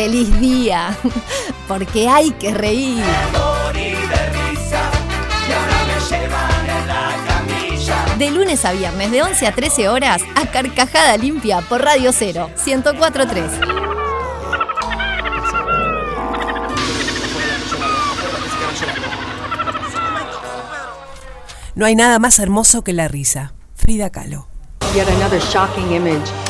feliz día, porque hay que reír. De lunes a viernes, de 11 a 13 horas, a Carcajada Limpia por Radio 0, 1043. No hay nada más hermoso que la risa. Frida Kahlo. Yet another shocking image.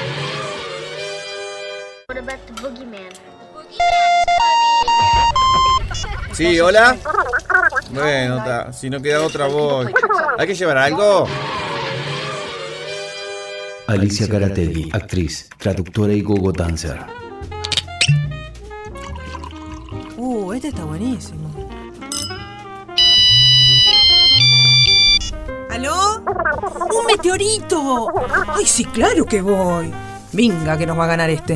About the boogeyman? Sí, hola. Bueno, ta, si no queda otra voz. ¿Hay que llevar algo? Alicia Caratelli, actriz, traductora y gogo dancer. Uh, este está buenísimo. ¿Aló? ¡Un meteorito! ¡Ay, sí, claro que voy! Venga, que nos va a ganar este.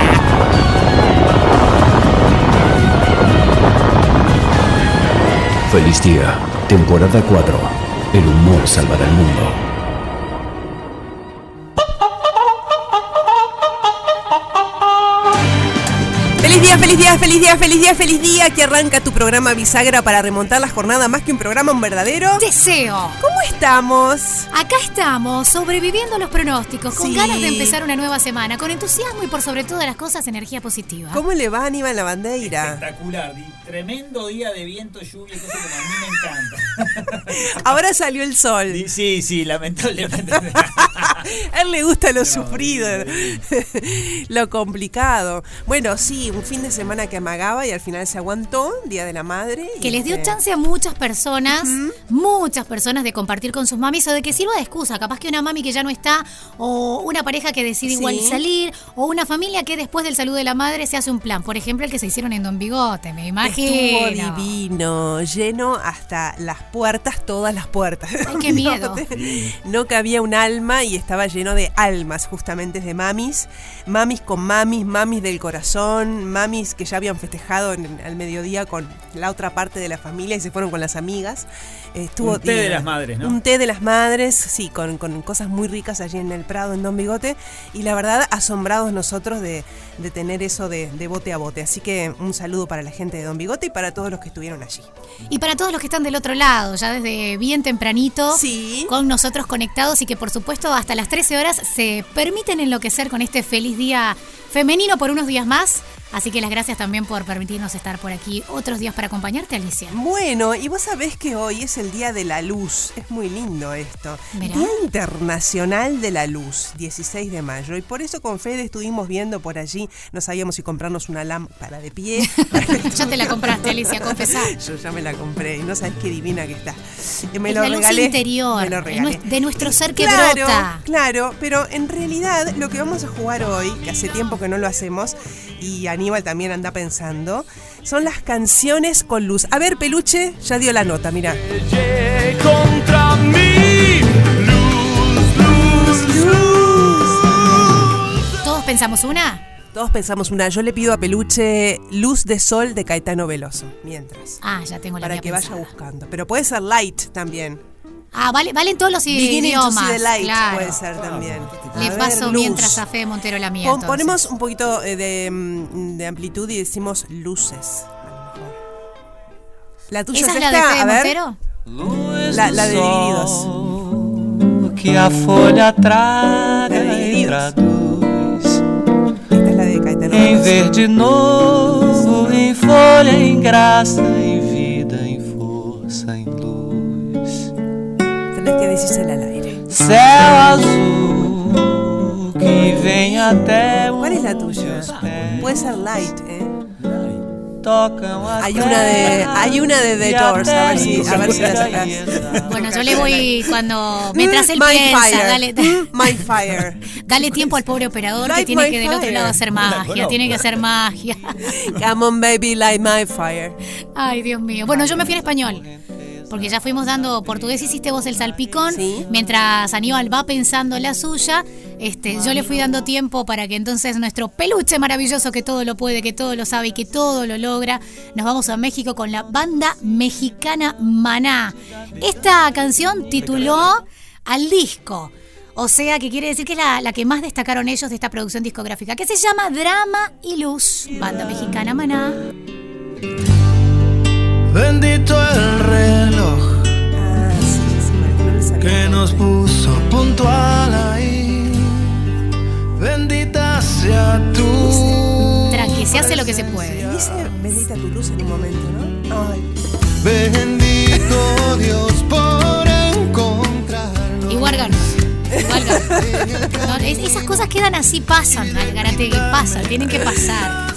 Feliz día, temporada 4. El humor salvará el mundo. ¡Feliz día, feliz día, feliz día, feliz día, feliz día! Que arranca tu programa Bisagra para remontar la jornada más que un programa, un verdadero. Deseo. ¿Cómo estamos? Acá estamos, sobreviviendo a los pronósticos, con Sí. ganas de empezar una nueva semana, con entusiasmo y por sobre todas las cosas, energía positiva. ¿Cómo le va Aníbal la bandeira? Espectacular, tremendo día de viento, lluvia, cosa como a mí me encanta. Ahora salió el sol. Di- Sí, sí, lamentablemente. A él le gusta lo sufrido, lo complicado. Bueno, sí, un fin de semana que amagaba y al final se aguantó, Día de la Madre. y Que les dio este, chance a muchas personas, muchas personas de compartir con sus mamis o de que sirva de excusa. Capaz que una mami que ya no está, o una pareja que decide Sí. igual salir, o una familia que después del saludo de la madre se hace un plan. Por ejemplo, el que se hicieron en Don Bigote, me imagino. Estuvo divino, lleno hasta las puertas, todas las puertas. Ay, qué miedo. No cabía un alma y estaba lleno de almas, justamente de mamis. Mamis con mamis, mamis del corazón, mamis que ya habían festejado en- al mediodía con la otra parte de la familia y se fueron con las amigas. Estuvo Un té de las madres, ¿no? Un té de las madres, sí, con, con cosas muy ricas allí en el Prado, en Don Bigote. Y la verdad, asombrados nosotros de, de tener eso de, de bote a bote. Así que un saludo para la gente de Don Bigote y para todos los que estuvieron allí. Y para todos los que están del otro lado, ya desde bien tempranito, Sí. con nosotros conectados y que por supuesto hasta las 13 horas se permiten enloquecer con este feliz día femenino por unos días más. Así que las gracias también por permitirnos estar por aquí otros días para acompañarte, Alicia. Bueno, y vos sabés que hoy es el Día de la Luz. Es muy lindo esto. Día Internacional de la Luz, 16 de mayo. Y por eso con Fede estuvimos viendo por allí, no sabíamos si comprarnos una lámpara de pie. Ya te la compraste, Alicia, confesá. Yo ya me la compré y no sabes qué divina que está. Eh, Me Es lo la luz regalé. interior, me lo de regalé. de nuestro ser que claro, brota. Claro, pero en realidad lo que vamos a jugar hoy, que hace tiempo que no lo hacemos, y Aníbal también anda pensando, son las canciones con luz. A ver, Peluche, ya dio la nota, mira. contra mí. Luz, luz, luz. ¿Todos pensamos una? Todos pensamos una. Yo le pido a Peluche Luz de Sol de Caetano Veloso. Mientras. Ah, ya tengo la Para que vaya buscando. Pero puede ser light también. Ah, vale, valen todos los Beginning to idiomas. see the light claro. puede ser también. Le A ver, paso luz. mientras a Fede Montero la mía. Pon- ponemos un poquito eh, de, mm, de amplitud y decimos luces. a lo mejor. La tuya ¿Esa es es la de esta, Fede a ver. Montero? La, la de Divididos. Que a folha traga e Divididos. traduz Esta es la de Caetano Em Veloso. verde novo, em folha, em graça, em vida, em força, em luz Tenés que decírsela al aire. Céu azul que vem até ¿Cuál es la tuya? pés Puede ser light, ¿eh? Hay una de, hay una de The e Doors, a ver si, a ver si la e esa- Bueno, yo le voy cuando. Mientras él Mm, My piensa, fire. dale, Mm, My fire. dale tiempo al pobre operador que tiene que del otro lado hacer magia. Tiene que hacer magia. Come on, baby, light my fire. Ay, Dios mío. Bueno, yo me fui en español. Porque ya fuimos dando portugués, hiciste vos el salpicón. Sí. Mientras Aníbal va pensando la suya, este, yo le fui dando tiempo para que entonces nuestro peluche maravilloso que todo lo puede, que todo lo sabe y que todo lo logra, nos vamos a México con la banda mexicana Maná. Esta canción tituló al disco. O sea, que quiere decir que es la, la que más destacaron ellos de esta producción discográfica, que se llama Drama y Luz, banda mexicana Maná. Bendito el reloj Ah, sí, sí, que nos puso puntual ahí. Bendita sea tú. Tranqui, se hace lo que se puede. Dice bendita tu luz en un momento, ¿no? Ay, Bendito Dios por encontrarnos. Igual ganó. Igual ganó. No, es- esas cosas quedan así, pasan, Algarategui, pasan, tienen que pasar.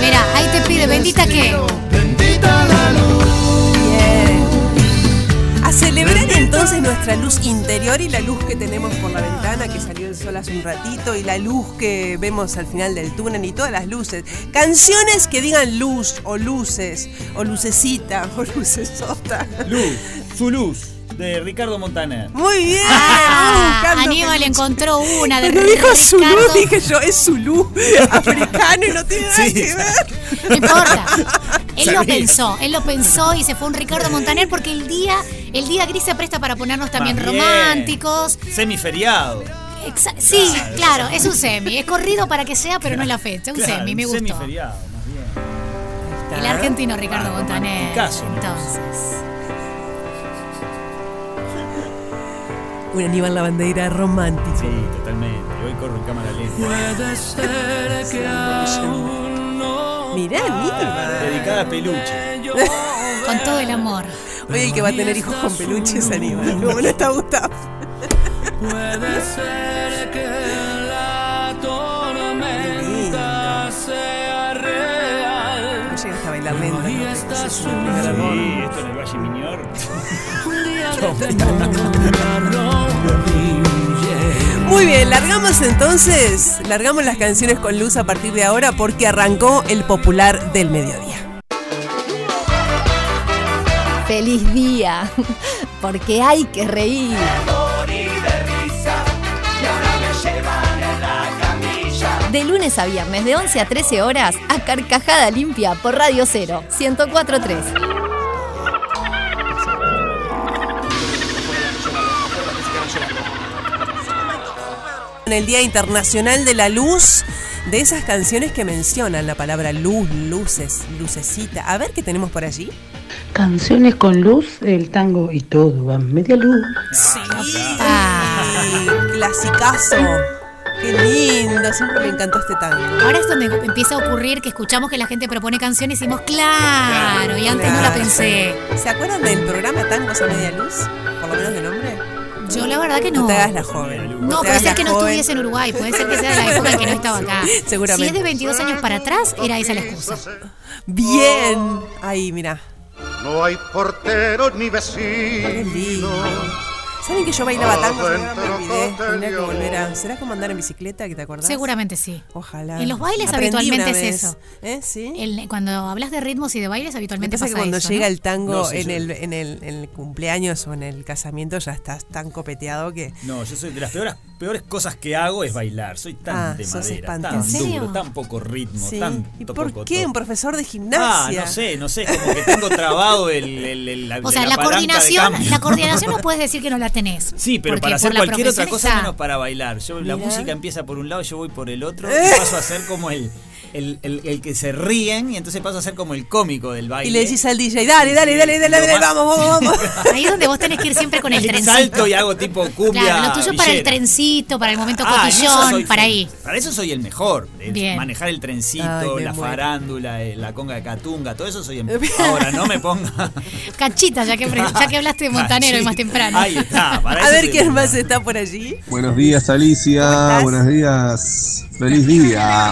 Mira, ahí te pide, bendita que. Bendita la luz. Bien. A celebrar entonces nuestra luz interior y la luz que tenemos por la ventana, que salió el sol hace un ratito, y la luz que vemos al final del túnel y todas las luces. Canciones que digan luz o luces, o lucecita, o lucesota. Luz, su luz, de Ricardo Montaner. Muy bien. Ah, buscando Aníbal peluche. encontró una de Cuando dijo Zulu, Ricardo. dije yo, es Zulu, africano y no tiene nada Sí, que ver. No importa. Él lo pensó, él lo pensó y se fue un Ricardo Montaner porque el día, el día gris se presta para ponernos también Más bien. románticos. Semiferiado. Exa- sí, claro, es un semi. Es corrido para que sea, pero no es la fecha. Un Claro, semi, me un gustó. Semiferiado, más bien. El argentino Ricardo Ah, Montaner. Entonces. Un Aníbal Lavandeira romántico. Sí, totalmente. Hoy corro en cámara lenta. Puede ser que aún no Mirá, Aníbal. Dedicada a peluche. Con todo el amor. Hoy el que va a tener hijos con peluches es Aníbal. Como no está Gustavo. Puede ser que la tormenta sea real. No llegaste a bailar. Sí, esto en el Valle Miñor. Un día de. Muy bien, largamos entonces, largamos las canciones con luz a partir de ahora porque arrancó el popular del mediodía. Feliz día, porque hay que reír. De lunes a viernes, de 11 a 13 horas, a Carcajada Limpia por Radio 0, 1043. En el Día Internacional de la Luz, de esas canciones que mencionan la palabra luz, luces, lucecita. A ver qué tenemos por allí. Canciones con luz, el tango y todo va media luz. Sí, Ah. clasicazo. Qué lindo, siempre me encantó este tango. Ahora es donde empieza a ocurrir que escuchamos que la gente propone canciones y decimos, claro, y antes no la pensé. ¿Se acuerdan del programa Tangos a Media Luz? Por lo menos de nombre. Yo la verdad que no. No te hagas la joven. No, puede ser que no joven. estuviese en Uruguay, puede ser que sea de la época en que no estaba acá. Seguramente. Si es de 22 años para atrás, era esa la excusa. Bien. Ahí, mira. No hay porteros ni Qué lindo. ¿Saben que yo bailaba tango? pero ahora me olvidé. Tendría que volver a. ¿Será como andar en bicicleta que te acordás? Seguramente sí. Ojalá. En los bailes Aprendí habitualmente es eso. ¿Eh? ¿Sí? El- cuando hablas de ritmos y de bailes Me habitualmente pasa pasa que cuando eso, llega ¿no? el tango No, sí, en, yo- el, en, el, en el cumpleaños o en el casamiento ya estás tan copeteado que. No, yo soy de las peores, peores cosas que hago es bailar. Soy tan Ah, de sos madera, tan ¿En serio? duro, tan poco ritmo, Sí. tan ¿Y por qué? Un profesor de Ah, gimnasia. no sé, no sé, como que tengo trabado el, el- el- la, O sea, la coordinación, la coordinación no puedes decir que no la tenés. Sí, pero para hacer cualquier otra cosa está- menos para bailar. Yo, la música empieza por un lado, yo voy por el otro Eh. y paso a ser como el, el, el- el que se ríen y entonces paso a ser como el cómico del baile. Y le decís al DJ, dale, dale, dale, dale, dale, vamos, vamos, vamos. Ahí es donde vos tenés que ir siempre con el trencito. Salto y hago tipo cumbia. Claro, lo tuyo para el trencito, para el momento Ah, cotillón, soy para ahí. Para eso soy el mejor. Bien. Manejar el trencito, Ay, la muero. farándula, eh, la conga de Catunga, todo eso soy el mejor. Ahora, no me ponga. Cachita, ya que, ya que hablaste de Montanero y más temprano. Ahí está. Para A eso ver quién más está por allí. Buenos días, Alicia. Buenos días. Feliz día.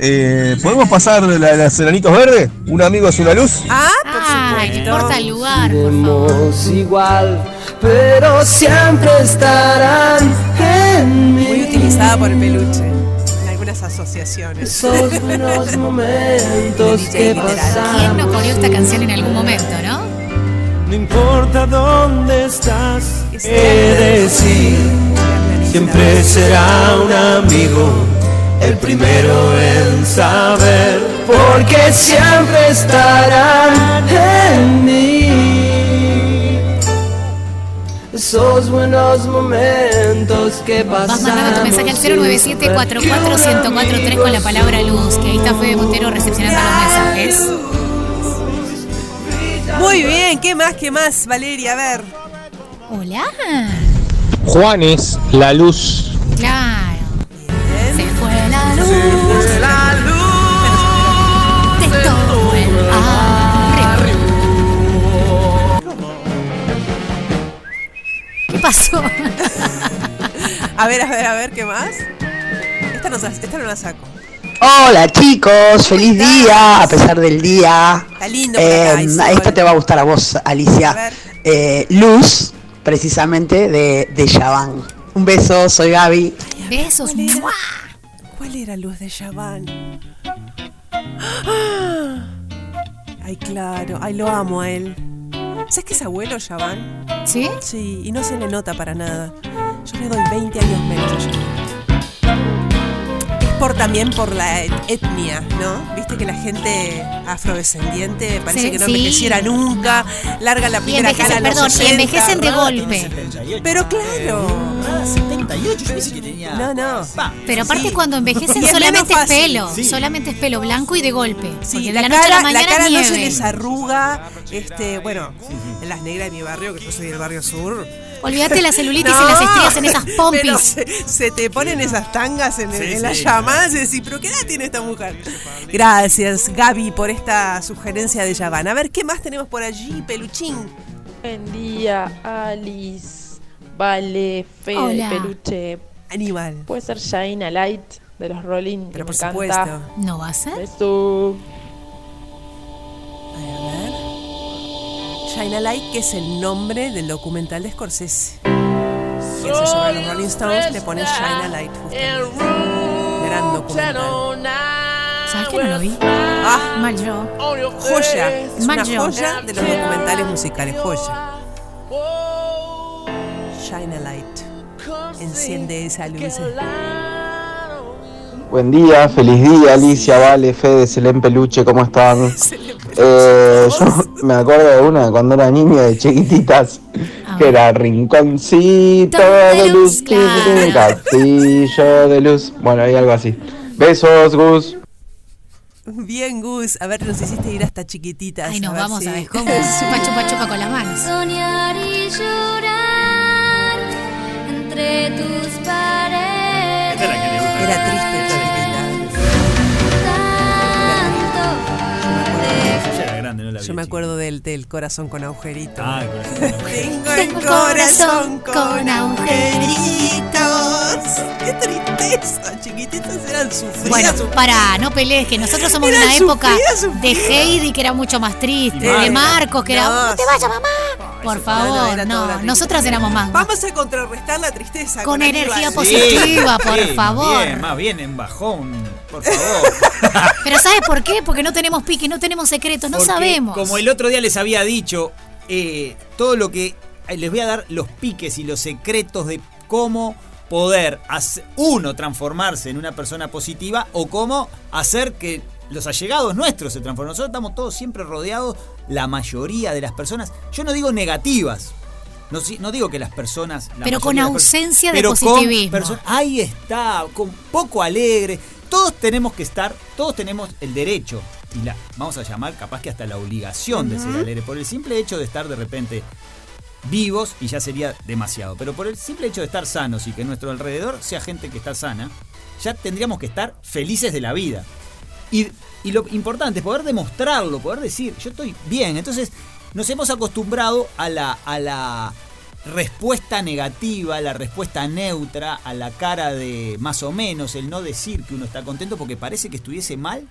Eh, ¿Podemos pasar de la de los enanitos verdes? ¿Un amigo es una luz? Ah, por Ay, no supuesto. importa el lugar, por igual, pero siempre estarán en Muy mí. utilizada por el peluche. En algunas asociaciones. Esos buenos momentos que ¿Quién pasamos. no coreó esta canción en algún momento, no? No importa dónde estás, Que he de decir, siempre será un amigo. El primero en saber, porque siempre estarán en mí. Esos buenos momentos que Vas pasamos. mandando tu mensaje al 097-44143 con la palabra luz, que ahí está Fede Montero recepcionando los mensajes. Muy bien, ¿qué más, qué más, Valeria? A ver. Hola. Juanes, la luz. Claro. Se fue la luz. La luz. de todo el arreglo. ¿Qué pasó? A ver, a ver, a ver, ¿qué más? Esta no, esta no la saco. Hola chicos, feliz día a pesar del día. Está lindo acá, Eh, esto te va a gustar a vos, A Alicia. ver. Eh, Luz, precisamente de, de Yavan. Un beso, soy Gaby. Besos. ¿Cuál era? ¿Cuál era Luz de Chaván? ¡Ah! Ay, claro. Ay, lo amo a él. ¿Sabes que es abuelo Chaván? ¿Sí? Sí, y no se le nota para nada. Yo le doy 20 años menos a. Por también por la et- etnia, ¿no? Viste que la gente afrodescendiente parece Sí, que no sí. envejeciera nunca, larga la Y primera cara a envejecen, los perdón, y 60. envejecen de golpe. 78. Pero claro. Ah, 78, yo pensé que tenía. No, no. Va, Pero aparte Sí. cuando envejecen solamente es pelo, Sí. solamente es pelo blanco y de golpe. Sí, porque de la, la, noche a cara, la mañana la cara no nieve. se les arruga. Este, bueno, en las negras de mi barrio, que yo soy del barrio sur. Olvídate la celulitis y las estrías en esas pero pompis. Se, se te ponen esas tangas en, Sí, en sí. las llamadas y decís, ¿pero qué edad tiene esta mujer? Gracias, Gaby, por esta sugerencia de Yaván. A ver, ¿qué más tenemos por allí, peluchín? Buen día, Alice. Vale, Fede, Hola. Peluche. Animal. Puede ser Shine a Light de los Rolling. que Pero me por encanta. supuesto. ¿No va a ser? Beso. A ver. Shine a Light, que es el nombre del documental de Scorsese. Que hace sobre los Rolling Stones, le pone Shine a Light, justamente. Gran documental. ¿Sabes que no lo vi? Ah, Mal yo. joya. Es Mal una yo. joya de los documentales musicales, joya. Shine a light. Enciende esa luz. Buen día, feliz día, Alicia, Vale, Fede, Selén Peluche, ¿cómo están? Eh, yo me acuerdo de una cuando era niño de chiquititas, que era Rinconcito de luz, un castillo de luz. Bueno, hay algo así. Besos, Gus. Bien, Gus. A ver, nos hiciste ir hasta chiquititas. Ay, nos vamos si- a ver cómo. Chupa, chupa, chupa con las manos. Soñar y llorar entre tus Era triste, chiquitita. Yo ya era grande, no la vi. Yo me acuerdo del, del corazón con agujerito. Ah, el corazón con agujerito. Tengo el corazón con agujeritos. Qué tristeza, chiquititas eran sufridas. Bueno, sufridas. para, no pelees, que nosotros somos de una época de Heidi que era mucho más triste, de Marcos que era, No, te vayas mamá. Por favor, no. Nosotras éramos más. Vamos a contrarrestar la tristeza. Con energía Aníbal. positiva, por Sí, favor. Más bien, más bien en bajón, por favor. Pero ¿sabes por qué? Porque no tenemos pique, no tenemos secretos, no Porque, sabemos. Como el otro día les había dicho, eh, todo lo que. eh, Les voy a dar los piques y los secretos de cómo poder, hacer- uno, transformarse en una persona positiva o cómo hacer que los allegados nuestros se transformen. Nosotros estamos todos siempre rodeados, la mayoría de las personas, yo no digo negativas. No, no digo que las personas. la Pero con de personas- ausencia de pero con positivismo. ahí está, con poco alegre. Todos tenemos que estar, todos tenemos el derecho y la vamos a llamar capaz que hasta la obligación de ser alegre por el simple hecho de estar de repente vivos y ya sería demasiado, pero por el simple hecho de estar sanos y que nuestro alrededor sea gente que está sana, ya tendríamos que estar felices de la vida. Y, y lo importante es poder demostrarlo, poder decir, yo estoy bien. Entonces, nos hemos acostumbrado a la, a la respuesta negativa, la respuesta neutra, a la cara de más o menos, el no decir que uno está contento porque parece que estuviese mal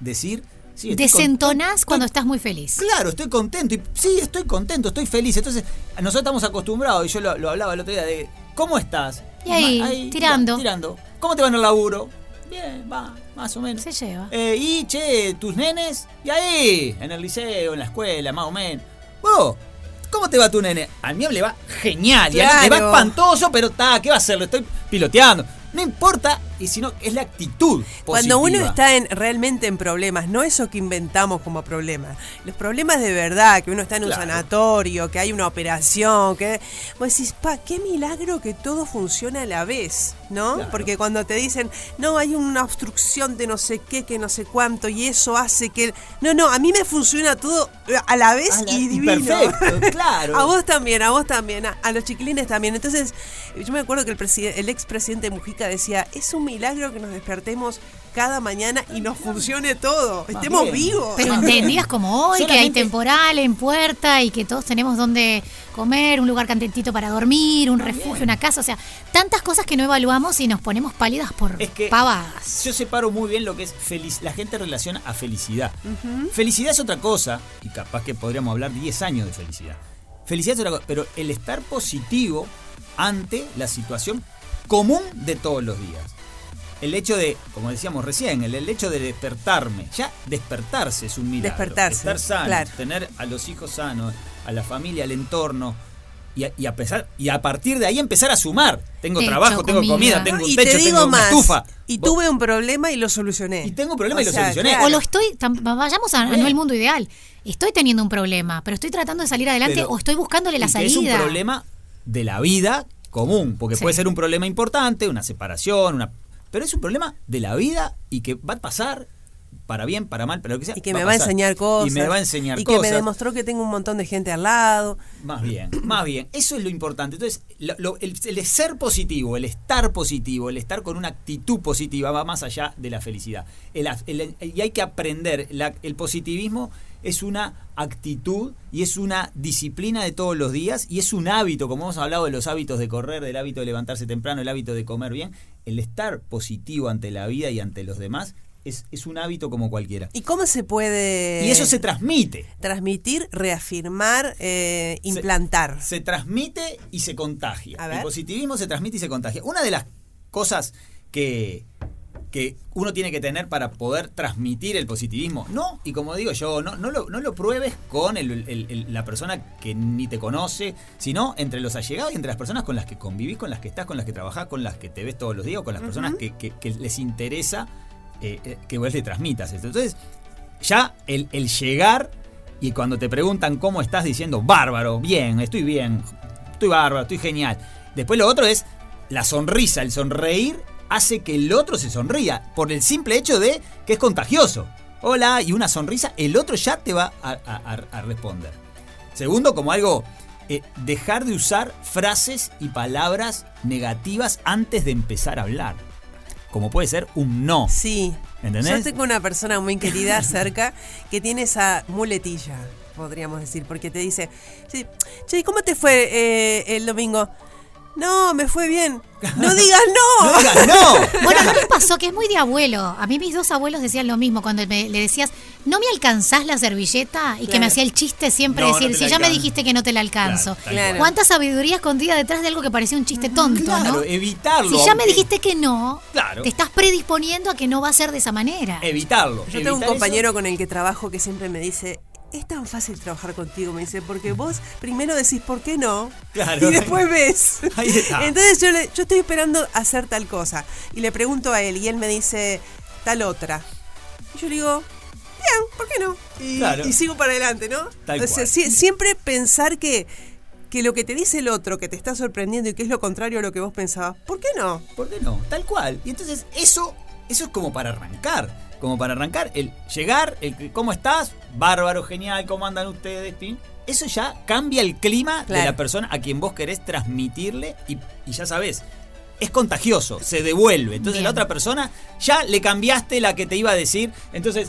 decir. Sí, estoy Desentonás cuando estás muy feliz. Claro, estoy contento. Y, sí, estoy contento, estoy feliz. Entonces, nosotros estamos acostumbrados, y yo lo, lo hablaba el otro día, de ¿cómo estás? Y ahí, Ma- tirando. tirando. ¿Cómo te va en el laburo? Bien, va, más o menos. Se lleva. Eh, y, che, tus nenes, y ahí, en el liceo, en la escuela, más o menos. Vos, ¿cómo te va tu nene? Al mío le va genial, y a él le va espantoso, pero está, ¿qué va a hacer? Lo estoy piloteando. No importa, y si no, es la actitud. Cuando uno positiva. está en, realmente en problemas, no eso que inventamos como problemas, los problemas de verdad, que uno está en un sanatorio, que hay una operación, que vos decís, pa, qué milagro que todo funciona a la vez, ¿no? Claro. Porque cuando te dicen, no, hay una obstrucción de no sé qué, que no sé cuánto, y eso hace que... No, no, a mí me funciona todo a la vez A la- y divino. perfecto, claro. a vos también, a vos también, a, a los chiquilines también. Entonces, yo me acuerdo que el, el expresidente Mujica decía, es un milagro que nos despertemos cada mañana y nos funcione todo, estemos bien. vivos. Pero en días como hoy, que hay temporal en puerta y que todos tenemos donde comer, un lugar cantentito para dormir, un refugio, una casa, o sea, tantas cosas que no evaluamos y nos ponemos pálidas por Es que pavadas. yo separo muy bien lo que es feliz. La gente relaciona a felicidad. Felicidad es otra cosa, y capaz que podríamos hablar 10 años de felicidad. Felicidad es otra cosa, pero el estar positivo ante la situación común de todos los días. El hecho de, como decíamos recién, el, el hecho de despertarme, ya despertarse es un milagro. Despertarse, Estar sano, claro. tener a los hijos sanos, a la familia, al entorno. Y a, y a pesar, y a partir de ahí empezar a sumar. Tengo Techo, trabajo, tengo comida. comida, tengo un techo, te digo tengo una más, estufa. y Vos- tuve un problema y lo solucioné. Y tengo un problema O y lo sea, solucioné. claro. O lo estoy, vayamos a, a no el mundo ideal. Estoy teniendo un problema, pero estoy tratando de salir adelante Pero- o estoy buscándole la y que salida. es un problema de la vida común, porque Sí. puede ser un problema importante, una separación, una pero es un problema de la vida y que va a pasar para bien, para mal, para lo que sea. Y que me va a enseñar cosas. Y me va a enseñar Y que me demostró que tengo un montón de gente al lado. Más bien, más bien. Eso es lo importante. Entonces, lo- lo- el, el ser positivo, el estar positivo, el estar con una actitud positiva va más allá de la felicidad. El- el- y hay que aprender. la- el positivismo es una actitud y es una disciplina de todos los días y es un hábito, como hemos hablado de los hábitos de correr, del hábito de levantarse temprano, el hábito de comer bien. El estar positivo ante la vida y ante los demás es, es un hábito como cualquiera. ¿Y cómo se puede Y eso se transmite. transmitir, reafirmar, eh, implantar? Se transmite y se contagia. El positivismo se transmite y se contagia. Una de las cosas que, que uno tiene que tener para poder transmitir el positivismo, no, y como digo yo, no, no, lo, no lo pruebes con el- el- el- la persona que ni te conoce, sino entre los allegados y entre las personas con las que convivís, con las que estás, con las que trabajás, con las que te ves todos los días, o con las personas que, que- que les interesa eh, eh, que vos le transmitas esto. Entonces, ya el, el llegar y cuando te preguntan cómo estás diciendo, bárbaro, bien, estoy bien, estoy bárbaro, estoy genial. Después lo otro es la sonrisa, el sonreír hace que el otro se sonría por el simple hecho de que es contagioso. Hola, y una sonrisa, el otro ya te va a, a- a- a responder. Segundo, como algo, eh, dejar de usar frases y palabras negativas antes de empezar a hablar. Como puede ser un no. Sí. ¿Entendés? Yo tengo una persona muy querida cerca que tiene esa muletilla, podríamos decir, porque te dice, sí, che, ¿cómo te fue eh, el domingo? No, me fue bien. No digas no. No digas no. Bueno, ¿no les pasó que es muy de abuelo? A mí mis dos abuelos decían lo mismo cuando me- le decías, ¿no me alcanzás la servilleta? Y que me hacía el chiste siempre No, decir, si ya me alcanzo". dijiste que no te la alcanzo. Claro. ¿Cuánta sabiduría escondida detrás de algo que parecía un chiste tonto, Claro, no? evitarlo. Si ya me dijiste que no, Claro. te estás predisponiendo a que no va a ser de esa manera. Evitarlo. Yo tengo un compañero con el que trabajo que siempre me dice, es tan fácil trabajar contigo, me dice, porque vos primero decís por qué no Claro. y después ves. Ahí está. Entonces yo, le- yo estoy esperando hacer tal cosa y le pregunto a él y él me dice tal otra. Y yo le digo, bien, ¿por qué no? Y, Claro. y sigo para adelante, ¿no? Tal O sea, cual. sie- siempre pensar que, que lo que te dice el otro, que te está sorprendiendo y que es lo contrario a lo que vos pensabas, ¿por qué no? ¿Por qué no? Tal cual. Y entonces eso, eso es como para arrancar. Como para arrancar, el llegar, el que, ¿cómo estás? Bárbaro, genial, ¿cómo andan ustedes? Pin. Eso ya cambia el clima de la persona a quien vos querés transmitirle y, y ya sabés. Es contagioso, se devuelve. Entonces Bien. la otra persona ya le cambiaste la que te iba a decir. Entonces,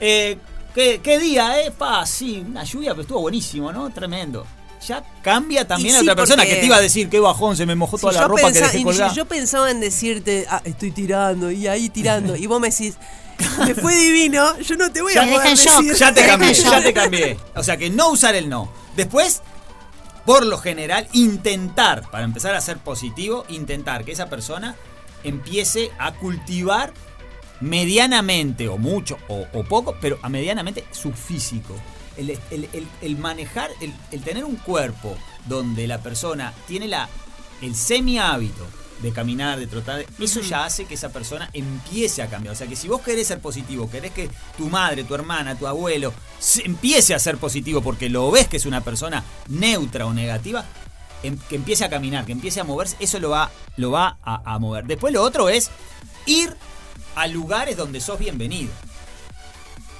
eh, ¿qué, qué día, eh? Pa, sí, una lluvia, pero estuvo buenísimo, ¿no? Tremendo. Ya cambia también sí, otra persona que te iba a decir qué bajón, se me mojó toda Si la yo ropa pensa- que dejé y colgada. yo pensaba en decirte, ah, estoy tirando y ahí tirando, y vos me decís, me fue divino, yo no te voy a poder decir. Ya te cambié, ya te cambié. O sea que no usar el no. Después, por lo general, intentar, para empezar a ser positivo, intentar que esa persona empiece a cultivar medianamente, o mucho, o, o poco, pero a medianamente su físico. El, el- el- el manejar, el, el tener un cuerpo donde la persona tiene la, el semi hábito de caminar, de trotar, eso ya hace que esa persona empiece a cambiar. O sea que si vos querés ser positivo, querés que tu madre, tu hermana, tu abuelo se- empiece a ser positivo porque lo ves que es una persona neutra o negativa, em- que empiece a caminar, que empiece a moverse, eso lo va, lo va a, a mover. Después lo otro es ir a lugares donde sos bienvenido.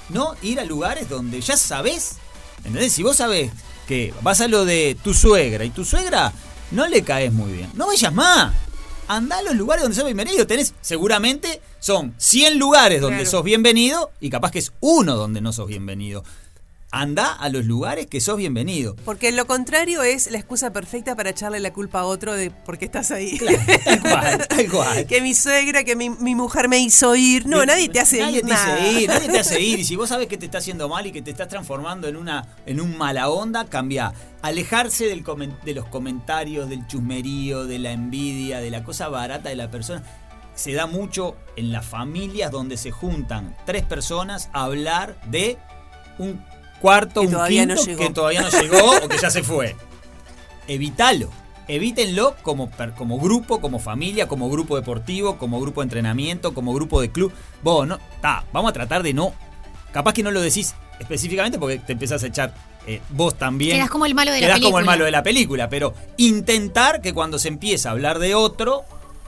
No ir a lugares donde ya sabés. ¿Entendés? Si vos sabés que vas a lo de tu suegra y tu suegra no le caes muy bien, no vayas más. Andá a los lugares donde sos bienvenido. Tenés, seguramente son 100 lugares donde Claro. sos bienvenido y capaz que es uno donde no sos bienvenido. Andá a los lugares que sos bienvenido. Porque lo contrario es la excusa perfecta para echarle la culpa a otro de por qué estás ahí. Tal cual, tal cual. que mi suegra, que mi, mi mujer me hizo ir. No, nadie te hace nadie ir. te nada. hace ir, nadie te hace ir. Y si vos sabes que te está haciendo mal y que te estás transformando en una en un mala onda, cambia. Alejarse del comen- de los comentarios, del chusmerío, de la envidia, de la cosa barata de la persona. Se da mucho en las familias donde se juntan tres personas a hablar de un cuarto, Que un todavía no quinto llegó. que todavía no llegó o que ya se fue. Evítalo. Evítenlo como, per- como grupo, como familia, como grupo deportivo, como grupo de entrenamiento, como grupo de club. Vos, no, ta, vamos a tratar de no. Capaz que no lo decís específicamente porque te empezás a echar eh, vos también. Quedás como el malo de la Quedás como el película. malo de la película, pero intentar que cuando se empieza a hablar de otro,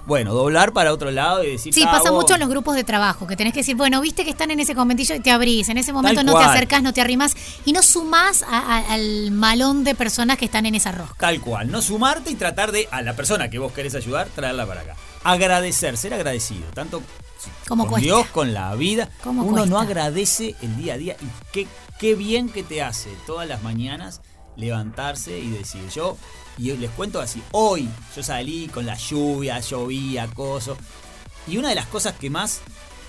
bueno, doblar para otro lado y decir. Sí, "Ah, pasa vos". mucho en los grupos de trabajo, que tenés que decir, bueno, viste que están en ese conventillo y te abrís, en ese momento Tal no te acercás, no te arrimás y no sumás a- a- al malón de personas que están en esa rosca. Tal cual, no sumarte y tratar de a la persona que vos querés ayudar, traerla para acá. Agradecer, ser agradecido, tanto sí, ¿Cómo con cuesta? Dios, con la vida. ¿Cómo Uno no cuesta? agradece el día a día y qué, qué bien que te hace todas las mañanas levantarse y decir, yo, y les cuento así, hoy yo salí con la lluvia, llovía, coso, y una de las cosas que más,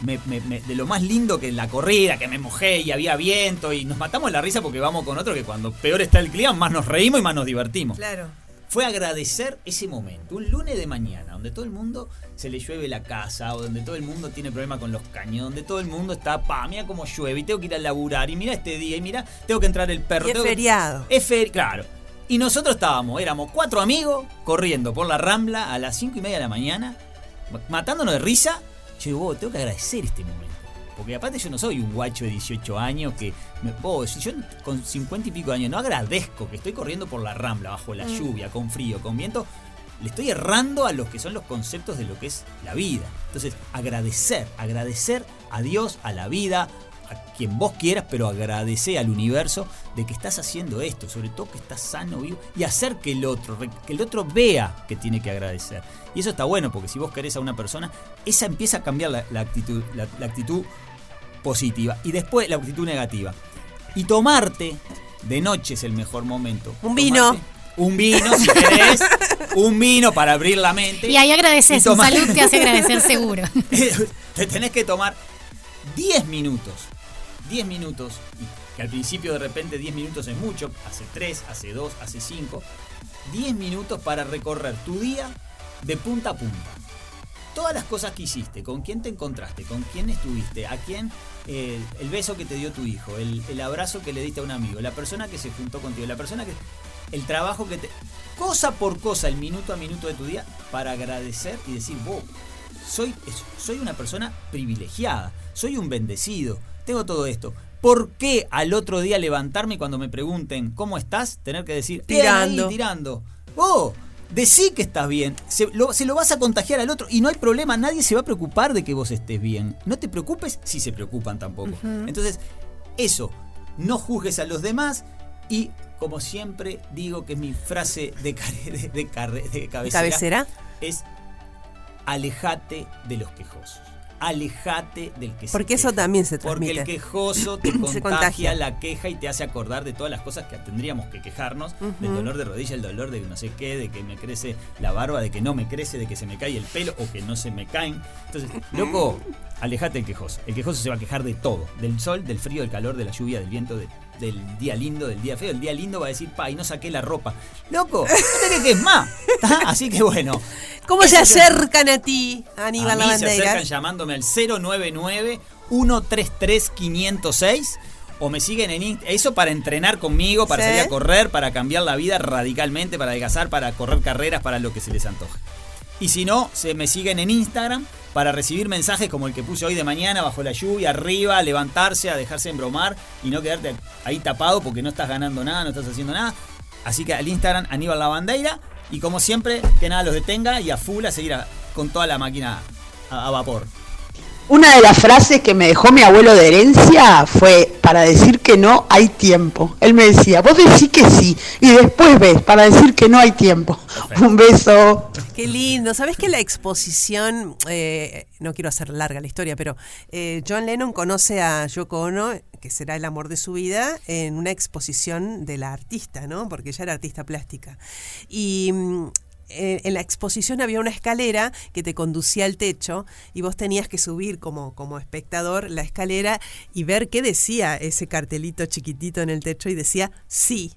me- me- me- de lo más lindo que la corrida, que me mojé y había viento y nos matamos la risa porque vamos con otro que cuando peor está el clima, más nos reímos y más nos divertimos Claro. fue agradecer ese momento, un lunes de mañana, donde todo el mundo se le llueve la casa, o donde todo el mundo tiene problema con los caños, donde todo el mundo está, pa, mira cómo llueve, y tengo que ir a laburar, y mira este día, y mira, tengo que entrar el perro. Y es tengo que- feriado. Es feriado, claro. Y nosotros estábamos, éramos cuatro amigos corriendo por la rambla a las cinco y media de la mañana, ma- matándonos de risa. Yo digo, "Vos, tengo que agradecer este momento. Porque aparte yo no soy un guacho de 18 años que... Me, vos, si yo con 50 y pico de años no agradezco que estoy corriendo por la rambla, bajo la Mm. lluvia, con frío, con viento, le estoy errando a los que son los conceptos de lo que es la vida. Entonces, agradecer, agradecer a Dios, a la vida, a quien vos quieras, pero agradecer al universo de que estás haciendo esto, sobre todo que estás sano, vivo, y hacer que el otro, que el otro vea que tiene que agradecer. Y eso está bueno, porque si vos querés a una persona, esa empieza a cambiar la, la actitud, la, la actitud positiva. Y después la actitud negativa. Y tomarte, de noche es el mejor momento. Un vino. tomarte un vino, si querés, un vino para abrir la mente. Y ahí agradeces, tomar- salud te hace agradecer seguro. te tenés que tomar 10 minutos. 10 minutos. Que al principio de repente 10 minutos es mucho. Hace 3, hace 2, hace 5. 10 minutos para recorrer tu día de punta a punta. Todas las cosas que hiciste, con quién te encontraste, con quién estuviste, a quién eh, el beso que te dio tu hijo, el, el abrazo que le diste a un amigo, la persona que se juntó contigo, la persona que. el trabajo que te. cosa por cosa, el minuto a minuto de tu día, para agradecer y decir, wow, soy, soy una persona privilegiada, soy un bendecido, tengo todo esto. ¿Por qué al otro día levantarme y cuando me pregunten cómo estás, tener que decir "Bien, ahí, Tirando. tirando? Oh, decí que estás bien. Se lo, se lo vas a contagiar al otro y no hay problema, nadie se va a preocupar de que vos estés bien. No te preocupes si se preocupan tampoco. Entonces, eso, no juzgues a los demás y como siempre digo que es mi frase de, de, de carre- de cabecera, ¿Cabecera? es alejate de los quejosos. Alejate del que se Porque eso queja. también se Porque transmite. el quejoso te contagia, contagia. la queja y te hace acordar de todas las cosas que tendríamos que quejarnos. Del dolor de rodilla, el dolor de no sé qué, de que me crece la barba, de que no me crece, de que se me cae el pelo o que no se me caen. Entonces, loco, alejate del quejoso. El quejoso se va a quejar de todo. Del sol, del frío, del calor, de la lluvia, del viento, de- del día lindo, del día feo. El día lindo va a decir, pa, y no saqué la ropa. Loco, no te quejes más. ¿tá? Así que bueno. ¿Cómo se que- acercan a ti, Aníbal a mí se acercan llamándome al 099-133-506 o me siguen en Inst- Eso para entrenar conmigo, para Sí. salir a correr, para cambiar la vida radicalmente, para adelgazar, para correr carreras, para lo que se les antoje. Y si no, se me siguen en Instagram para recibir mensajes como el que puse hoy de mañana, bajo la lluvia, arriba, levantarse, a dejarse embromar y no quedarte ahí tapado porque no estás ganando nada, no estás haciendo nada. Así que al Instagram Aníbal Lavandeira y como siempre, que nada los detenga y a full a seguir con toda la máquina a vapor. Una de las frases que me dejó mi abuelo de herencia fue para decir que no hay tiempo. Él me decía, vos decís que sí y después ves para decir que no hay tiempo. Un beso. Qué lindo. ¿Sabes que la exposición, eh, no quiero hacer larga la historia, pero eh, John Lennon conoce a Yoko Ono, que será el amor de su vida, en una exposición de la artista, ¿no? Porque ella era artista plástica. Y eh, en la exposición había una escalera que te conducía al techo y vos tenías que subir como, como espectador la escalera y ver qué decía ese cartelito chiquitito en el techo y decía sí.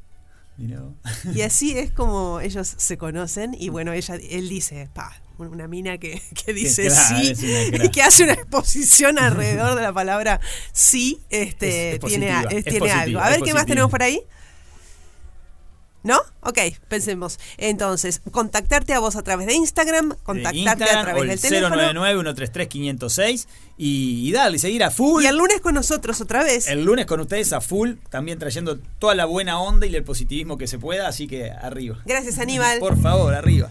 Y así es como ellos se conocen y bueno, ella, él dice, pa, una mina que, que dice sí y que hace una exposición alrededor de la palabra sí, este, Es- es tiene, es- tiene algo. A ver qué más tenemos por ahí. ¿No? Ok, pensemos. Entonces, contactarte a vos a través de Instagram, contactarte Instagram a través del el teléfono. 099-133-506 y, y darle, seguir a full. Y el lunes con nosotros otra vez. El lunes con ustedes a full, también trayendo toda la buena onda y el positivismo que se pueda, así que arriba. Gracias, Aníbal. Por favor, arriba.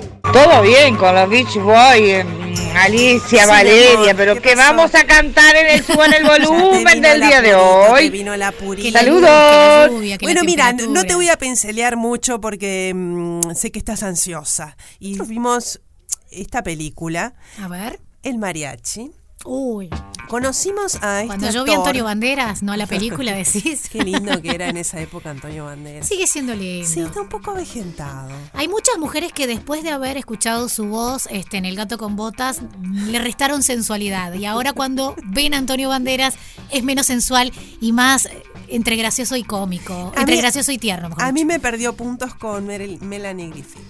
Todo bien con los Beach Boys, mm, Alicia, Sí, Valeria, amor, pero ¿qué que pasó? vamos a cantar en el suban el volumen del día de purita, hoy. vino la purita. Saludos. Bueno, mira, no te voy a pincelear mucho porque mm, sé que estás ansiosa. Y vimos esta película. A ver. El mariachi. Uy. Conocimos a este Cuando yo vi a. Antonio Banderas, no a la película, decís. Qué lindo que era en esa época Antonio Banderas. Sigue siendo lindo. Sí, está un poco avejentado. Hay muchas mujeres que después de haber escuchado su voz este, en El gato con botas, le restaron sensualidad. Y ahora cuando ven a Antonio Banderas es menos sensual y más eh, entre gracioso y cómico. A entre mí- gracioso y tierno. mejor A mí me perdió puntos con Melanie Griffith.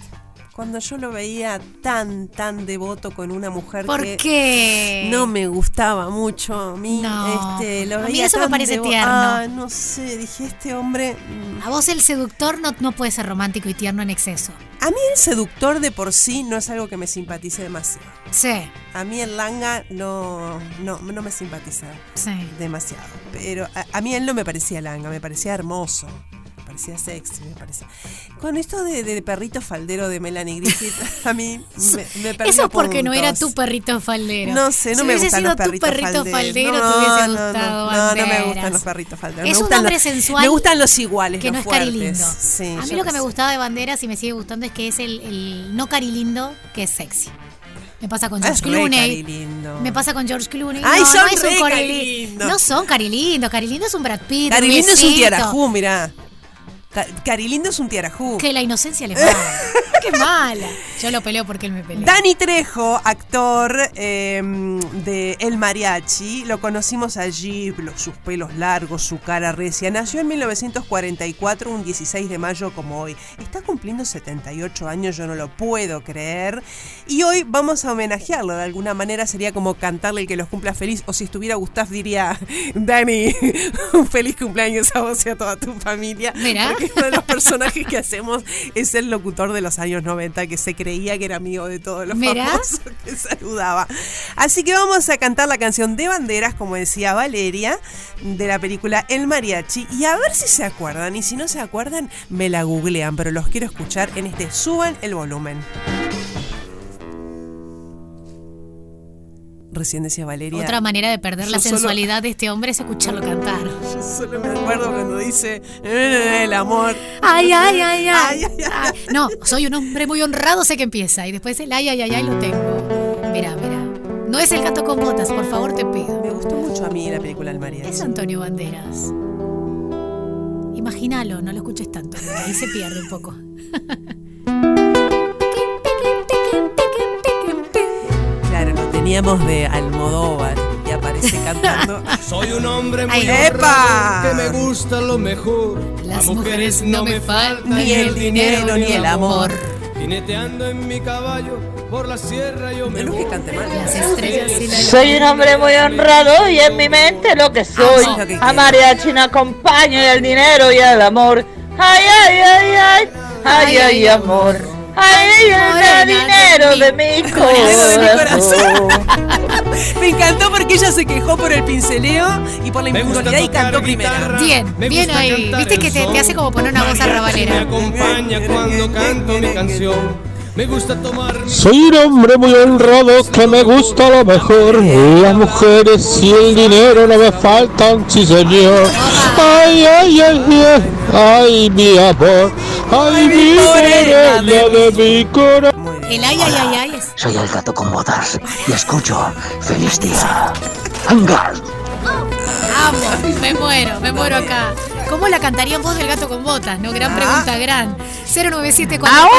Cuando yo lo veía tan, tan devoto con una mujer ¿Por que qué? no me gustaba mucho a mí. No. este, lo A mí eso me parece tierno. Ah, no sé, dije, este hombre... mm. A vos el seductor no, no puede ser romántico y tierno en exceso. A mí el seductor de por sí no es algo que me simpatice demasiado. Sí. A mí el langa no, no, no me simpatiza Sí. demasiado. Pero a, a mí él no me parecía langa, me parecía hermoso. Demasiado sexy, me parece. Con esto de, de perrito faldero de Melanie Griffith, a mí me, me perdió Eso es porque no era tu perrito faldero. No sé, no si me gustan los perritos tu perrito falderos. faldero, no, te hubiese no, gustado no, no, no me gustan los perritos falderos. Es me un hombre sensual. Me gustan los iguales, que no es cari fuertes. lindo. Sí, a mí lo que me gustaba de Banderas y me sigue gustando es que es el, el no cari lindo que es sexy. Me pasa con Ah, George es Clooney. carilindo. Me pasa con George Clooney. Ay, no, son no es un re cari- carilindos. No son carilindos. Carilindo es un Brad Pitt. Carilindo es un tiarajú, mirá. Ca- Carilindo es un tiarajú. Que la inocencia le mala. Qué mala. Yo lo peleo porque él me pelea. Dani Trejo, actor eh, de El Mariachi, lo conocimos allí, sus pelos largos, su cara recia. Nació en 1944, un 16 de mayo como hoy. Está cumpliendo 78 años, yo no lo puedo creer. Y hoy vamos a homenajearlo. De alguna manera sería como cantarle el que los cumpla feliz. O si estuviera Gustav diría, Dani, un feliz cumpleaños a vos y a toda tu familia. Porque uno de los personajes que hacemos es el locutor de los años 90 que se creía que era amigo de todos los Mirá. famosos que saludaba. Así que vamos a cantar la canción de banderas, como decía Valeria, de la película El Mariachi. Y a ver si se acuerdan. Y si no se acuerdan, me la googlean. Pero los quiero escuchar en este Suban el volumen. Recién decía Valeria. Otra manera de perder la solo- sensualidad de este hombre es escucharlo cantar. Yo solo me acuerdo cuando dice "Eh, el amor. Ay, ay, ay, ay. Ay, No, soy un hombre muy honrado, sé que empieza. Y después el ay, ay, ay, ay, lo tengo. Mira, mira. No es el gato con botas, por favor, te pido. Me gustó mucho a mí la película El Mariachi. Es Antonio Banderas. Imagínalo, no lo escuches tanto, ahí se pierde un poco. Claro, lo teníamos de Almodóvar y aparece cantando. Soy un hombre muy Ay, honrado, ¡Epa! que me gusta lo mejor. Las a mujeres no me faltan Ni el dinero ni el amor. Jineteando en mi caballo por la sierra yo me voy. que cante mal. Las estrellas y la Soy un hombre muy honrado y en mi mente lo que soy. lo que A mariachi no acompaño y el dinero y el amor. Ay, ay, ay, ay, ay, ay, amor. Ay, ay, el dinero de mi corazón. Me encantó porque ella se quejó por el pinceleo y por la impuntualidad y cantó primero. Bien, Me bien ahí. Viste que te, hace como poner una voz Mariachi Me arrabalera. acompaña cuando canto mi canción. Me gusta tomar Soy un hombre muy honrado que me gusta lo mejor. Las mujeres y el dinero no me faltan, sí señor. Ay, ay, ay, ay, ay, mi amor. Ay, mi morena de mi corazón. El ay, ay, ay, ay es. Soy el gato con botas y escucho Feliz Día. Venga. Amo, me muero, me muero acá. ¿Cómo la cantaría en voz del gato con botas? No, gran pregunta, gran. 09744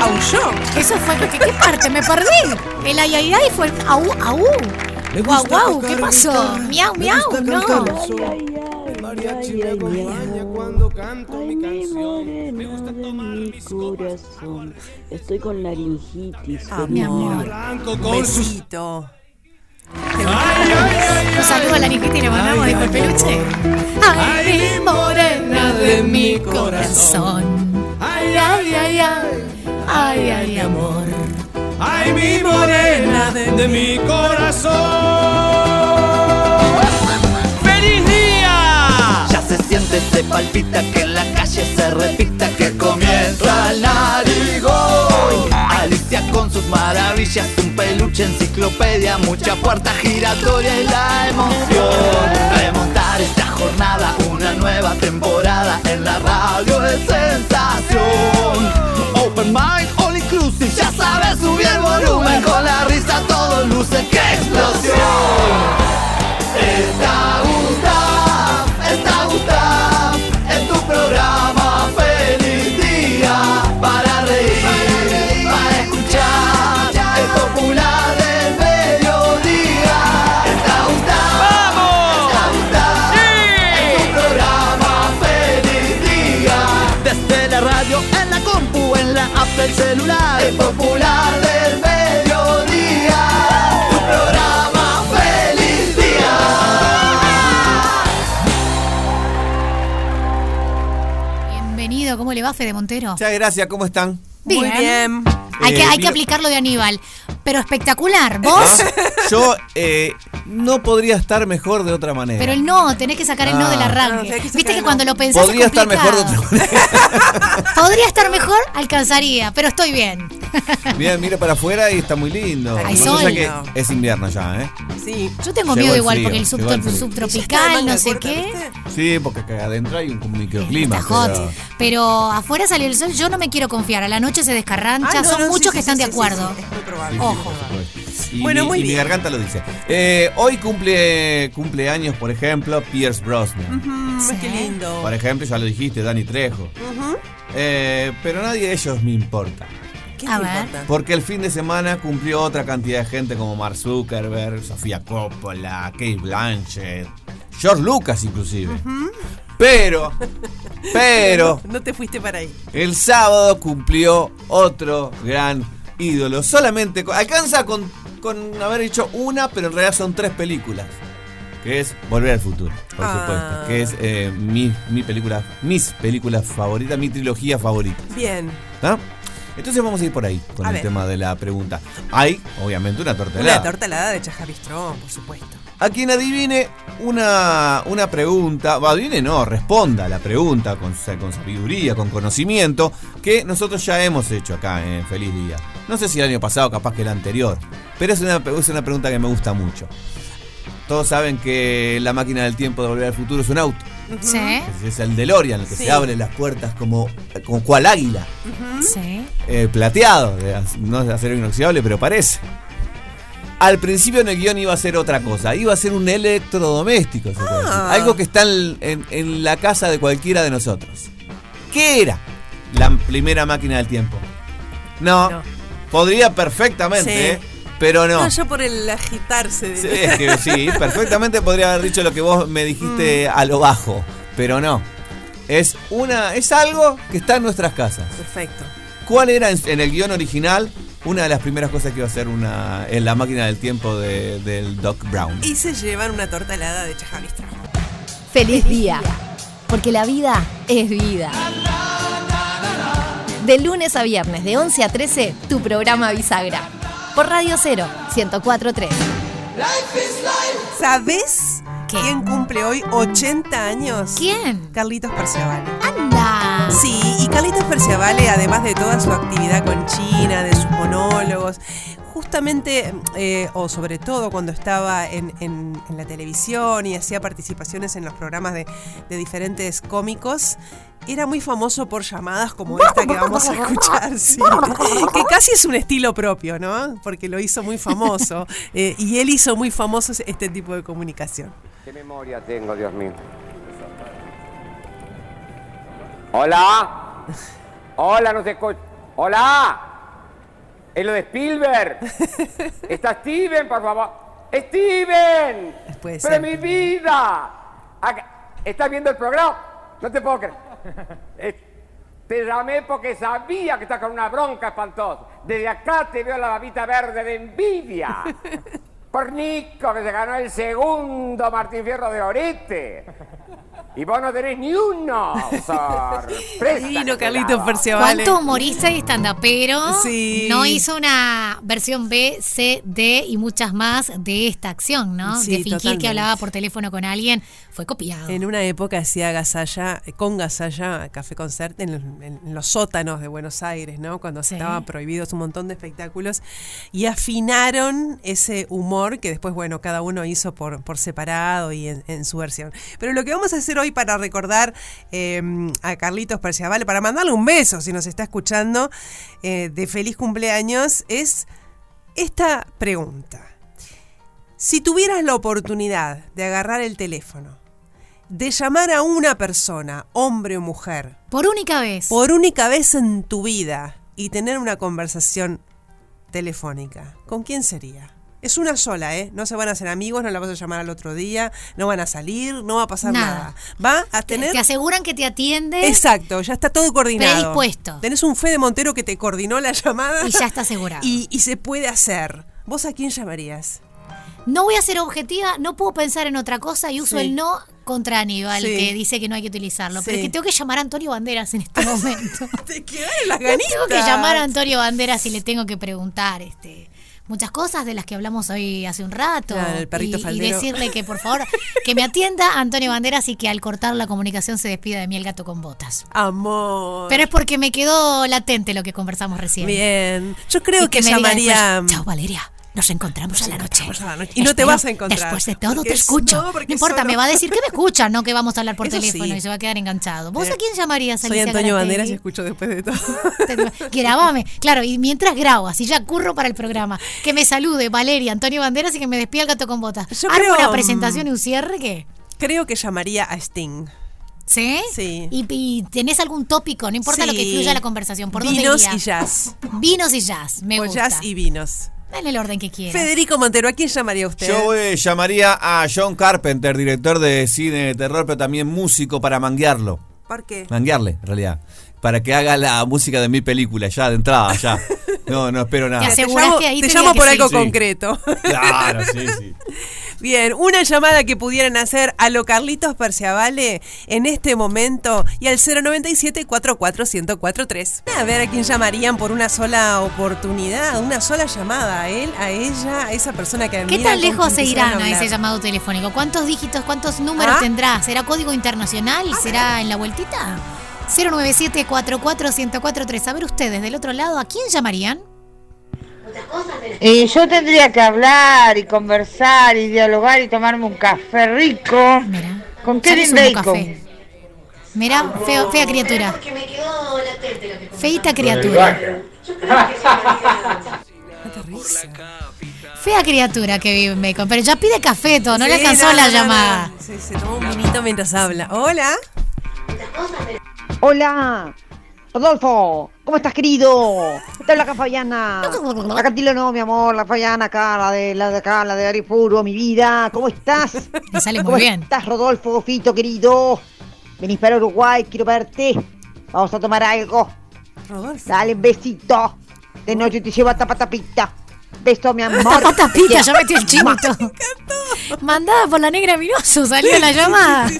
Aulló. Eso fue, ¿qué, qué parte? Me perdí. El ay, ay, ay fue el au, au. Guau, gusta guau, tocar ¿qué pasó? Miau, miau, no. mariachi me acompaña cuando canto mi canción. Me gusta tomar mis copas corazón. Estoy con laringitis. Ah, feliz amor. Un besito. Un saludo a la niñita y le mandamos de el peluche. Ay, mi morena de mi corazón. Ay, ay, ay, ay. Ay, ay, amor. Ay, mi morena de, mi corazón. ¡Feliz día! Ya se siente, se palpita, que en la calle se repita que comienza el narigón. Alicia con sus maravillas, un peluche, enciclopedia, mucha puerta giratoria y la emoción. Remontar esta jornada, una nueva temporada en la radio es sensación. Open mind, subir el volumen, con la risa todo luce, ¡qué explosión! Está Gustav, app del celular, el popular del mediodía. Tu programa feliz día. Bienvenido, ¿cómo le va Fede Montero? Muchas gracias, ¿cómo están? Muy bien. Hay, que, Eh, hay que aplicarlo de Aníbal. Pero espectacular. ¿Vos? ¿Ah? Yo eh, no podría estar mejor de otra manera. Pero el no, tenés que sacar el no Ah. del arranque. Viste que cuando lo pensás Podría es estar mejor de complicado. otra manera. Podría estar mejor, alcanzaría, pero estoy bien. Mira, mira para afuera y está muy lindo. Hay Más sol. que es invierno ya, ¿eh? Sí. Yo tengo Llegó miedo el igual frío, porque el llegó el subtro- frío. subtropical, no sé qué. Sí, porque acá adentro hay un, un microclima. Está hot. pero- Pero afuera salió el sol, yo no me quiero confiar. A la noche se descarrancha, Ah, no, son no, muchos que están de acuerdo. sí, sí, es muy probable. Sí, sí, Ojo. Y, Bueno, mi, muy y mi garganta lo dice. Eh, hoy cumple cumpleaños, por ejemplo, Pierce Brosnan. Mm, qué lindo. Por ejemplo, ya lo dijiste, Dani Trejo. Eh, pero nadie de ellos me importa. ¿Qué A te ver. importa? Porque el fin de semana cumplió otra cantidad de gente como Mark Zuckerberg, Sofía Coppola, Kate Blanchett, George Lucas inclusive. Pero, pero, No te fuiste para ahí. el sábado cumplió otro gran ídolo. Solamente alcanza con, con haber hecho una, pero en realidad son tres películas. Que es Volver al Futuro, por Ah. supuesto. Que es eh, mi, mi película, mis películas favoritas, mi trilogía favorita. Bien. ¿no? Entonces vamos a ir por ahí con A el ver. tema de la pregunta. Hay, obviamente, una tortelada. Una torta helada de Chaja Bistrón, por supuesto. A quien adivine una, una pregunta, va, adivine no, responda a la pregunta con, con sabiduría, con conocimiento, que nosotros ya hemos hecho acá en Feliz Día. No sé si el año pasado, capaz que el anterior, pero es una, es una pregunta que me gusta mucho. Todos saben que la máquina del tiempo de volver al futuro es un auto. Sí. Es, el DeLorean, el que Sí. se abren las puertas como, como cual águila. Sí. eh, plateado, no es de acero inoxidable, pero parece. Al principio en el guion iba a ser otra cosa, iba a ser un electrodoméstico, se puede decir. Ah. algo que está en, en- en la casa de cualquiera de nosotros. ¿Qué era la primera máquina del tiempo? No, No. podría perfectamente, Sí. ¿eh? pero no. No, yo por el agitarse. De... Sí, es que sí, perfectamente podría haber dicho lo que vos me dijiste Mm. a lo bajo, pero no. Es una, es algo que está en nuestras casas. Perfecto. ¿Cuál era en, en el guion original una de las primeras cosas que iba a hacer una, en la máquina del tiempo de- del Doc Brown? Y se llevan una torta helada de Chaja Bistrón. Feliz día, porque la vida es vida. De lunes a viernes, de 11 a 13, tu programa Bisagra. Por Radio 0, 1043. ¿Sabes quién cumple hoy 80 años? ¿Quién? Carlitos Perciavale. ¡Anda! Sí, Carlitos Perciavale, además de toda su actividad con China, de sus monólogos, justamente, eh, o sobre todo cuando estaba en, la televisión y hacía participaciones en los programas de, diferentes cómicos, era muy famoso por llamadas como esta que vamos a escuchar, que casi es un estilo propio, ¿no? Porque lo hizo muy famoso. eh, y él hizo muy famoso este tipo de comunicación. ¿Qué memoria tengo, Dios mío? Hola. Hola, no se escucha. Hola. Es lo de Spielberg. Está Steven, por favor. Steven. Puede Pero ser. mi vida. Acá- ¿Estás viendo el programa? No te puedo creer. Eh, Te llamé porque sabía que estás con una bronca espantosa. Desde acá te veo la babita verde de envidia. Por Nico, que se ganó el segundo Martín Fierro de Orete. Y vos no tenés ni uno. Sorpresa. Divino Carlitos daba. Perciavale. ¿Cuánto humorista y estandapero? Sí. No hizo una versión B, C, D y muchas más de esta acción, ¿no? Sí, de fingir totalmente. que hablaba por teléfono con alguien. Fue copiado. En una época hacía Gasalla, con Gasalla, Café Concert en los sótanos de Buenos Aires, ¿no? Cuando Sí. estaban prohibidos un montón de espectáculos. Y afinaron ese humor que después, bueno, cada uno hizo por, por separado y en, en su versión. Pero lo que vamos a hacer hoy para recordar eh, a Carlitos Perciavale, para mandarle un beso si nos está escuchando, eh, de feliz cumpleaños, es esta pregunta. Si tuvieras la oportunidad de agarrar el teléfono, de llamar a una persona, hombre o mujer, Por única vez. por única vez en tu vida y tener una conversación telefónica, ¿con quién sería? Es una sola, ¿eh? No se van a hacer amigos, no la vas a llamar al otro día, no van a salir, no va a pasar Nada. nada. Va a Te- tener... Te aseguran que te atiende Exacto, ya está todo coordinado. Predispuesto. Tenés un Fede Montero que te coordinó la llamada. y ya está asegurado. Y, y se puede hacer. ¿Vos a quién llamarías? no voy a ser objetiva, no puedo pensar en otra cosa y uso Sí. el no contra Aníbal, Sí. que dice que no hay que utilizarlo. Pero es que tengo que llamar a Antonio Banderas en este momento. Te quedaron las tengo ganitas. que llamar a Antonio Banderas y le tengo que preguntar este muchas cosas de las que hablamos hoy hace un rato. Claro, el perrito y, y decirle que por favor que me atienda Antonio Banderas y que al cortar la comunicación se despida de mí el gato con botas. Amor. Pero es porque me quedó latente lo que conversamos recién. Bien. Yo creo Y que, me diga llamaría. después, Chao, Valeria. Nos encontramos a la noche. Y no te vas a encontrar. Después de todo te es- escucho. no, importa, solo- me va a decir que me escucha, no que vamos a hablar por Eso teléfono sí. y se va a quedar enganchado. ¿Vos Eh, a quién llamarías, Soy Alicia Antonio Garatelli? Banderas y escucho después de todo. Grabame. Claro, y mientras grabo, así ya curro para el programa. Que me salude Valeria, Antonio Banderas y que me despida el gato con botas. Yo ¿Armo creo, una mm, presentación y un cierre qué? Creo que llamaría a Sting. ¿Sí? Sí. ¿Y, y tenés algún tópico? No importa lo que Sí. fluya la conversación. ¿Por dónde Vinos iría? y jazz. Vinos y jazz. Me O gusta. jazz y vinos. En el orden que quieras. Federico Montero, ¿a quién llamaría usted? Yo eh, llamaría a John Carpenter, director de cine de terror, pero también músico, para manguearlo. ¿Por qué? Manguearle, en realidad. Para que haga la música de mi película, ya de entrada, ya. No, no espero nada. Te llamo, te llamo por algo Sí. concreto. Claro, sí, sí. Bien, una llamada que pudieran hacer a lo Carlitos Perciavale en este momento y al 097 44143 A ver a quién llamarían por una sola oportunidad, una sola llamada, a él, a ella, a esa persona que ¿Qué admira, tan con lejos se irán a ese llamado telefónico? ¿Cuántos dígitos, cuántos números Ah. tendrá? ¿Será código internacional? ¿Será en la vueltita? 097-44-1043. A ver ustedes, del otro lado, ¿a quién llamarían? Y yo tendría que hablar y conversar y dialogar y tomarme un café rico con Ya le Kevin Bacon. café. Mira, feo, fea criatura. Feita criatura. Fea criatura que vive en Bacon. Pero ya pide café, todo, no le alcanzó no, la no, llamada. no. Sí, se tomó un vinito mientras habla. Hola. Hola, Rodolfo, ¿cómo estás, querido? Te habla acá Fabiana. La Cantilo no, mi amor, la Fabiana acá, la de, la de acá, la de Arifuro, mi vida. ¿Cómo estás? Me sale muy ¿Cómo bien. estás, Rodolfo, Fito, querido? Venís para Uruguay, quiero verte. Vamos a tomar algo. Dale, un besito. De noche te llevo a tapatapita. Beso, mi amor. Tapa tapita, ya metió el chinito. Mandada por la negra Minoso, salió la llamada.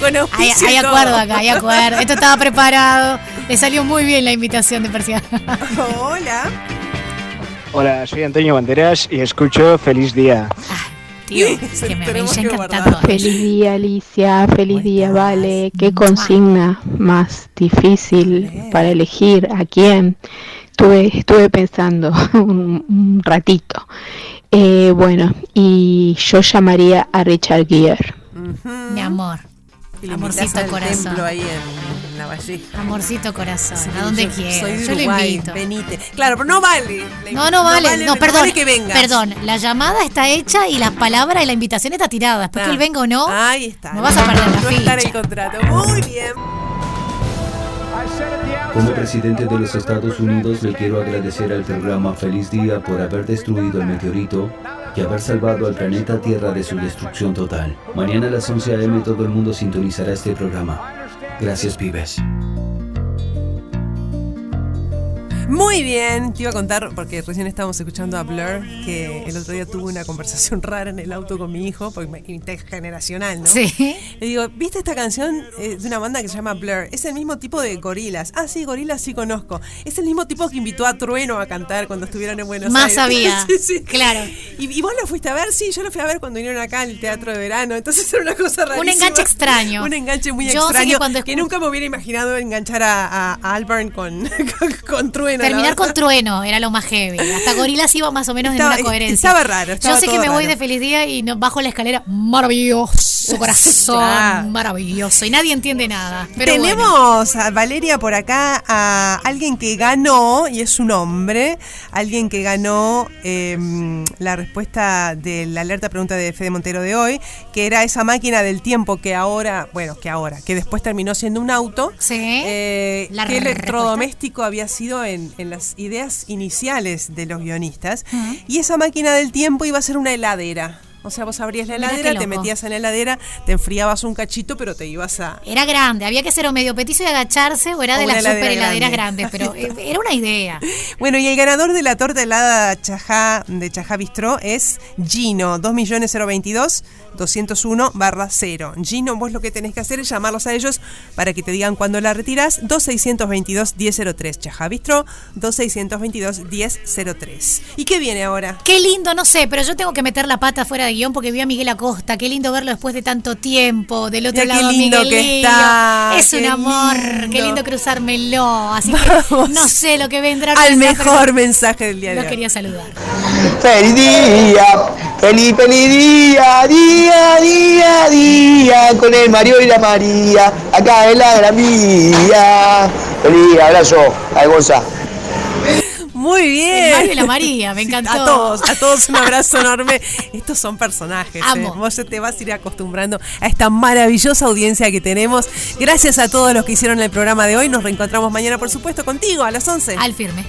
Con Hay, auspicio hay acuerdo acá, hay acuerdo. Esto estaba preparado. Le salió muy bien la invitación de Persia. Hola. Hola, soy Antonio Banderas y escucho Feliz Día. Tío, es que me habéis encantado. Feliz día, Alicia. Feliz día, Vale. Qué consigna más difícil para elegir a quién. Estuve, estuve pensando un, un ratito. Eh, bueno, y yo llamaría a Richard Gere. Mi amor. Y lo Amorcito corazón. ahí en, en la Valleja. Amorcito corazón, Sí, a donde yo de Yo lo Uruguay, invito. venite. Claro, pero no vale. la No, no vale, no, perdón. vale que. Perdón, la llamada está hecha y las palabras y la invitación está tirada. Después que Ah. él venga o no, Ahí está. no vas a perder la No está en el ficha. contrato. Muy bien. Como presidente de los Estados Unidos le quiero agradecer al programa Feliz Día por haber destruido el meteorito y haber salvado al planeta Tierra de su destrucción total. Mañana a las 11 a.m. todo el mundo sintonizará este programa. Gracias, pibes. Muy bien, te iba a contar, porque recién estábamos escuchando a Blur, que el otro día tuve una conversación rara en el auto con mi hijo, porque intergeneracional, ¿no? Sí. Le digo, ¿viste esta canción eh, de una banda que se llama Blur? Es el mismo tipo de gorilas. Ah, sí, gorilas sí conozco. Es el mismo tipo que invitó a Trueno a cantar cuando estuvieron en Buenos Más Aires. sabía. Sí, sí. Claro. ¿Y, y vos lo fuiste a ver? Sí, yo lo fui a ver cuando vinieron acá al Teatro de Verano. Entonces era una cosa rarísima. Un enganche extraño. Un enganche muy Yo que extraño. que escu- nunca me hubiera imaginado enganchar a, a, a Alburn con, con, con Trueno. Terminar con trueno era lo más heavy. Hasta gorilas iba más o menos Estaba- en una coherencia. estaba raro, estaba Yo sé que me voy de feliz día y bajo la escalera. Maravilloso, corazón. Maravilloso. Y nadie entiende nada. Pero Tenemos a Valeria por acá, a alguien que ganó, y es un hombre, alguien que ganó eh, la respuesta de la alerta pregunta de Fede Montero de hoy, que era esa máquina del tiempo que ahora, bueno, que ahora, que después terminó siendo un auto. eh, La ¿Qué respuesta. electrodoméstico había sido en, en las ideas iniciales de los guionistas? Y esa máquina del tiempo iba a ser una heladera. O sea, vos abrías la heladera, te metías en la heladera, te enfriabas un cachito, pero te ibas a. Era grande, había que ser o medio petizo y agacharse o era O de las super heladeras grande. grandes, pero eh, era una idea. Bueno, y el ganador de la torta helada Chajá de Chajá Bistró es Gino, 2.022 201 barra 0. Gino, vos lo que tenés que hacer es llamarlos a ellos para que te digan cuándo la retirás. 2622 1003. Chajá Bistró, 2622 1003. ¿Y qué viene ahora? Qué lindo, no sé, pero yo tengo que meter la pata fuera de guion porque vi a Miguel Acosta. Qué lindo verlo después de tanto tiempo. Del otro Mira qué lado, lindo que está, Es un qué amor. lindo. Qué lindo cruzármelo. Así que no sé lo que vendrá. Al mejor mensaje del día de Lo hoy. quería saludar. Feliz día, feliz, feliz día, día, día, día, con el Mario y la María, acá en la gramilla. Feliz abrazo, al Gonza. Muy bien. El Mario y la María, me encantó. A todos, a todos un abrazo enorme. Estos son personajes. Amo. ¿eh? Vos te vas a ir acostumbrando a esta maravillosa audiencia que tenemos. Gracias a todos los que hicieron el programa de hoy. Nos reencontramos mañana, por supuesto, contigo a las 11. Al firme.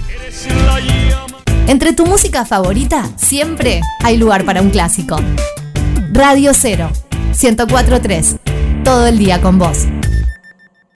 Entre tu música favorita, siempre hay lugar para un clásico. Radio 0, 1043. Todo el día con vos.